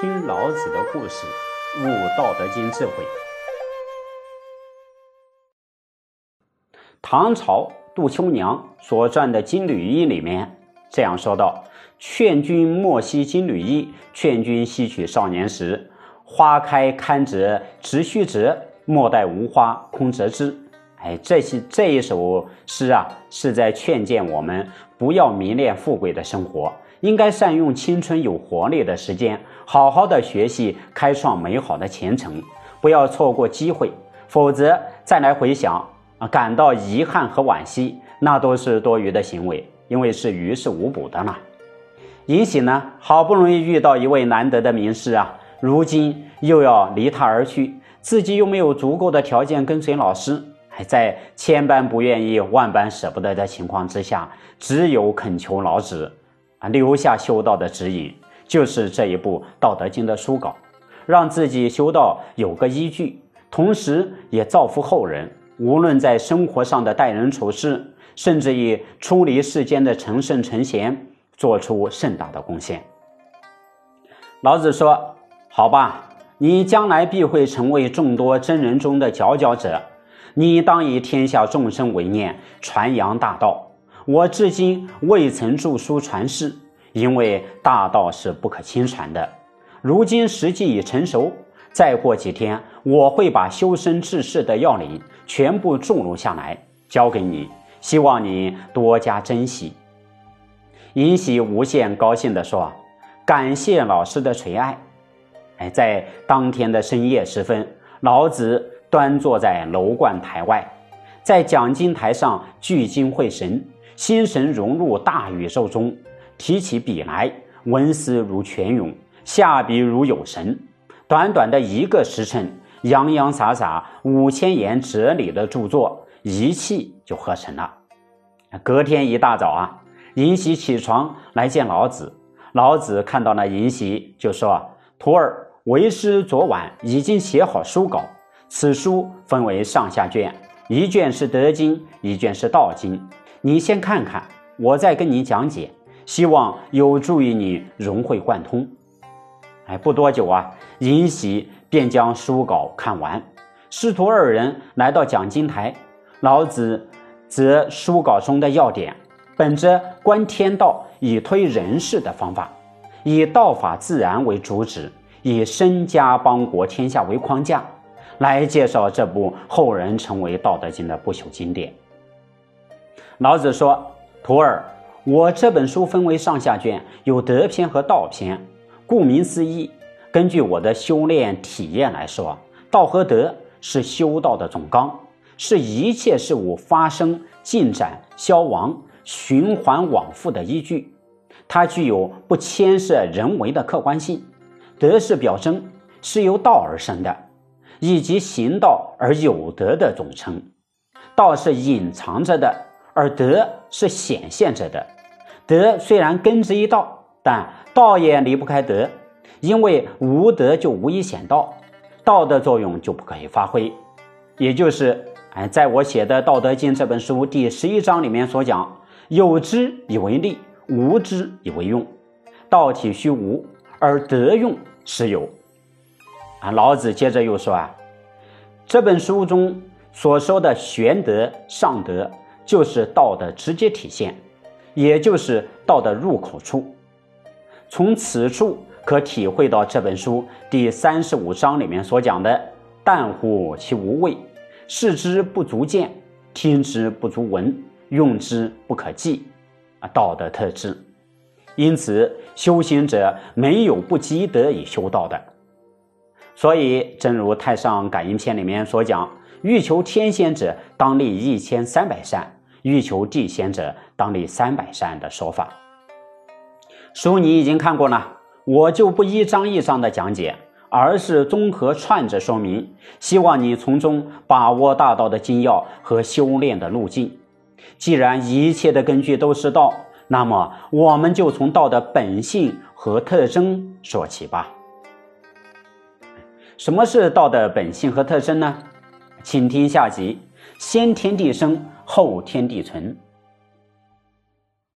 听老子的故事，悟《道德经》智慧。唐朝杜秋娘所撰的《金缕衣》里面这样说道：“劝君莫惜金缕衣，劝君惜取少年时。花开堪折直须折，莫待无花空折枝。”哎，这些这一首诗啊，是在劝谏我们不要迷恋富贵的生活。应该善用青春有活力的时间，好好的学习，开创美好的前程，不要错过机会，否则再来回想啊，感到遗憾和惋惜，那都是多余的行为，因为是于事无补的了。尹喜呢，好不容易遇到一位难得的名师啊，如今又要离他而去，自己又没有足够的条件跟随老师，在千般不愿意、万般舍不得的情况之下，只有恳求老子。啊，留下修道的指引，就是这一部《道德经》的书稿，让自己修道有个依据，同时也造福后人。无论在生活上的待人处事，甚至以出离世间的成圣成贤，做出盛大的贡献。老子说：“好吧，你将来必会成为众多真人中的佼佼者，你当以天下众生为念，传扬大道。”我至今未曾著书传世，因为大道是不可轻传的。如今时机已成熟，再过几天，我会把修身治世的要领全部注入下来，交给你，希望你多加珍惜。尹喜无限高兴地说：“感谢老师的垂爱。”哎，在当天的深夜时分，老子端坐在楼观台外，在讲经台上聚精会神。心神融入大宇宙中，提起笔来，文思如泉涌，下笔如有神。短短的一个时辰，洋洋洒洒五千言哲理的著作，一气就合成了。隔天一大早啊，尹喜起床来见老子。老子看到了尹喜，就说：“徒儿，为师昨晚已经写好书稿，此书分为上下卷，一卷是德经，一卷是道经。”你先看看，我再跟你讲解，希望有助于你融会贯通。哎，不多久啊，尹喜便将书稿看完。师徒二人来到讲经台，老子则书稿中的要点，本着观天道以推人事的方法，以道法自然为主旨，以身家邦国天下为框架，来介绍这部后人称为《道德经》的不朽经典。老子说：“徒儿，我这本书分为上下卷，有德篇和道篇。顾名思义，根据我的修炼体验来说，道和德是修道的总纲，是一切事物发生、进展、消亡、循环往复的依据。它具有不牵涉人为的客观性。德是表征，是由道而生的，以及行道而有德的总称。道是隐藏着的。”而德是显现着的，德虽然根植于道，但道也离不开德，因为无德就无以显道，道的作用就不可以发挥。也就是，哎，在我写的《道德经》这本书第十一章里面所讲：“有之以为利，无之以为用。道体虚无，而德用实有。”啊，老子接着又说啊，这本书中所说的玄德、上德。就是道的直接体现，也就是道的入口处。从此处可体会到这本书第三十五章里面所讲的“淡乎其无味，视之不足见，听之不足闻，用之不可记”啊，道的特质。因此，修行者没有不积德以修道的。所以，正如《太上感应篇》里面所讲：“欲求天仙者，当立一千三百善。”欲求地仙者，当立三百善的说法。书你已经看过了，我就不一章一章的讲解，而是综合串着说明，希望你从中把握大道的精要和修炼的路径。既然一切的根据都是道，那么我们就从道的本性和特征说起吧。什么是道的本性和特征呢？请听下集：先天地生。后天地存。